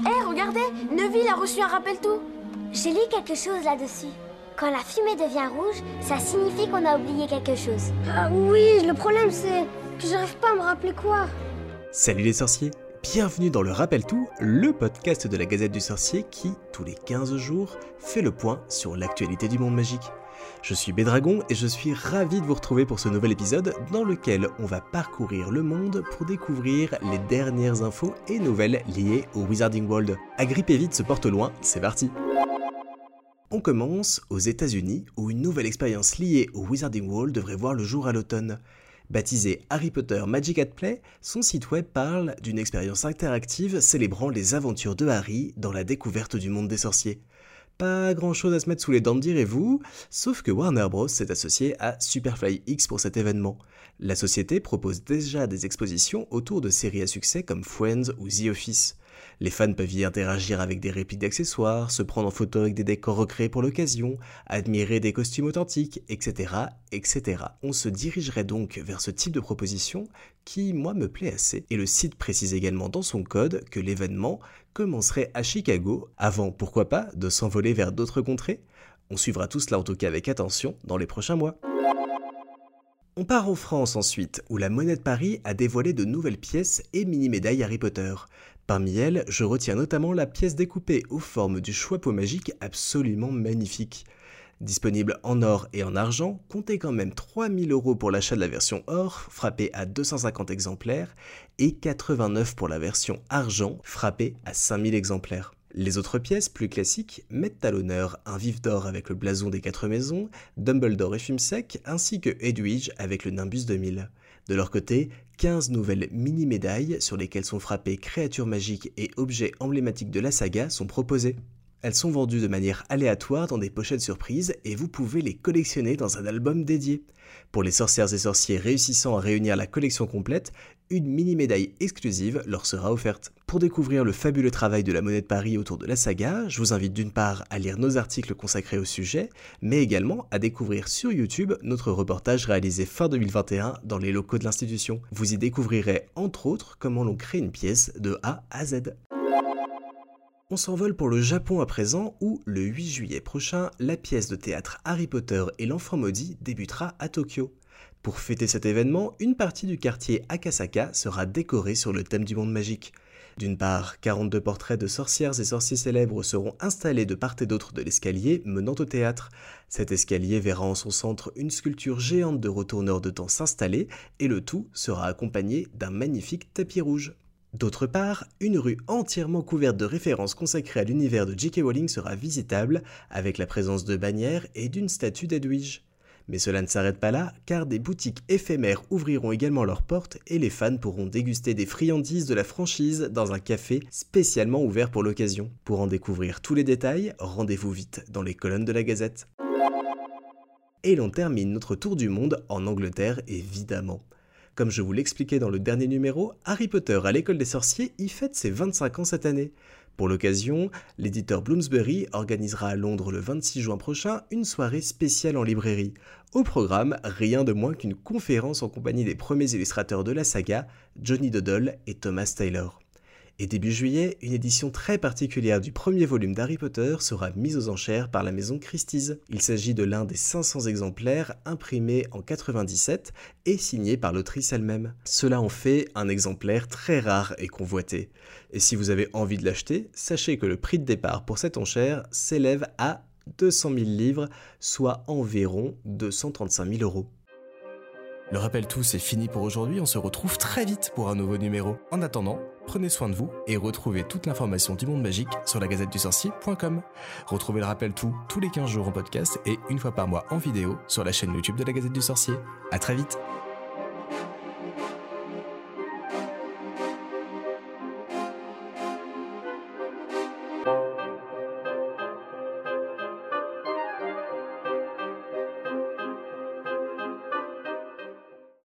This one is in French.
Hé, regardez Neville a reçu un rappel tout J'ai lu quelque chose là-dessus. Quand la fumée devient rouge, ça signifie qu'on a oublié quelque chose. Ah oui, le problème c'est que j'arrive pas à me rappeler quoi. Salut les sorciers Bienvenue dans le Rappel Tout, le podcast de la Gazette du Sorcier qui, tous les 15 jours, fait le point sur l'actualité du monde magique. Je suis Bédragon et je suis ravi de vous retrouver pour ce nouvel épisode dans lequel on va parcourir le monde pour découvrir les dernières infos et nouvelles liées au Wizarding World. Agrippez vite se porte loin, c'est parti on commence aux États-Unis où une nouvelle expérience liée au Wizarding World devrait voir le jour à l'automne. Baptisé Harry Potter Magic at Play, son site web parle d'une expérience interactive célébrant les aventures de Harry dans la découverte du monde des sorciers. Pas grand chose à se mettre sous les dents, direz-vous, sauf que Warner Bros. s'est associé à Superfly X pour cet événement. La société propose déjà des expositions autour de séries à succès comme Friends ou The Office. Les fans peuvent y interagir avec des répliques d'accessoires, se prendre en photo avec des décors recréés pour l'occasion, admirer des costumes authentiques, etc., etc. On se dirigerait donc vers ce type de proposition qui, moi, me plaît assez. Et le site précise également dans son code que l'événement commencerait à Chicago, avant, pourquoi pas, de s'envoler vers d'autres contrées. On suivra tout cela en tout cas avec attention dans les prochains mois. On part en France ensuite, où la Monnaie de Paris a dévoilé de nouvelles pièces et mini-médailles Harry Potter. Parmi elles, je retiens notamment la pièce découpée aux formes du choix magique absolument magnifique. Disponible en or et en argent, comptez quand même 3000 euros pour l'achat de la version or, frappée à 250 exemplaires, et 89 pour la version argent, frappée à 5000 exemplaires. Les autres pièces, plus classiques, mettent à l'honneur un vif d'or avec le blason des quatre maisons, Dumbledore et Fumsec, ainsi que Edwige avec le Nimbus 2000. De leur côté, 15 nouvelles mini-médailles sur lesquelles sont frappées créatures magiques et objets emblématiques de la saga sont proposées. Elles sont vendues de manière aléatoire dans des pochettes surprises et vous pouvez les collectionner dans un album dédié. Pour les sorcières et sorciers réussissant à réunir la collection complète, une mini-médaille exclusive leur sera offerte. Pour découvrir le fabuleux travail de la monnaie de Paris autour de la saga, je vous invite d'une part à lire nos articles consacrés au sujet, mais également à découvrir sur YouTube notre reportage réalisé fin 2021 dans les locaux de l'institution. Vous y découvrirez entre autres comment l'on crée une pièce de A à Z. On s'envole pour le Japon à présent où, le 8 juillet prochain, la pièce de théâtre Harry Potter et l'enfant maudit débutera à Tokyo. Pour fêter cet événement, une partie du quartier Akasaka sera décorée sur le thème du monde magique. D'une part, 42 portraits de sorcières et sorciers célèbres seront installés de part et d'autre de l'escalier menant au théâtre. Cet escalier verra en son centre une sculpture géante de retourneurs de temps s'installer et le tout sera accompagné d'un magnifique tapis rouge. D'autre part, une rue entièrement couverte de références consacrées à l'univers de J.K. Rowling sera visitable, avec la présence de bannières et d'une statue d'Edwige. Mais cela ne s'arrête pas là, car des boutiques éphémères ouvriront également leurs portes et les fans pourront déguster des friandises de la franchise dans un café spécialement ouvert pour l'occasion. Pour en découvrir tous les détails, rendez-vous vite dans les colonnes de la Gazette. Et l'on termine notre tour du monde en Angleterre évidemment. Comme je vous l'expliquais dans le dernier numéro, Harry Potter à l'école des sorciers y fête ses 25 ans cette année. Pour l'occasion, l'éditeur Bloomsbury organisera à Londres le 26 juin prochain une soirée spéciale en librairie. Au programme, rien de moins qu'une conférence en compagnie des premiers illustrateurs de la saga, Johnny Doddle et Thomas Taylor. Et début juillet, une édition très particulière du premier volume d'Harry Potter sera mise aux enchères par la maison Christie's. Il s'agit de l'un des 500 exemplaires imprimés en 97 et signé par l'autrice elle-même. Cela en fait un exemplaire très rare et convoité. Et si vous avez envie de l'acheter, sachez que le prix de départ pour cette enchère s'élève à 200 000 livres, soit environ 235 000 euros. Le rappel tout, c'est fini pour aujourd'hui. On se retrouve très vite pour un nouveau numéro. En attendant, prenez soin de vous et retrouvez toute l'information du monde magique sur la gazette du sorcier.com. Retrouvez le rappel tout tous les 15 jours en podcast et une fois par mois en vidéo sur la chaîne YouTube de la Gazette du Sorcier. À très vite!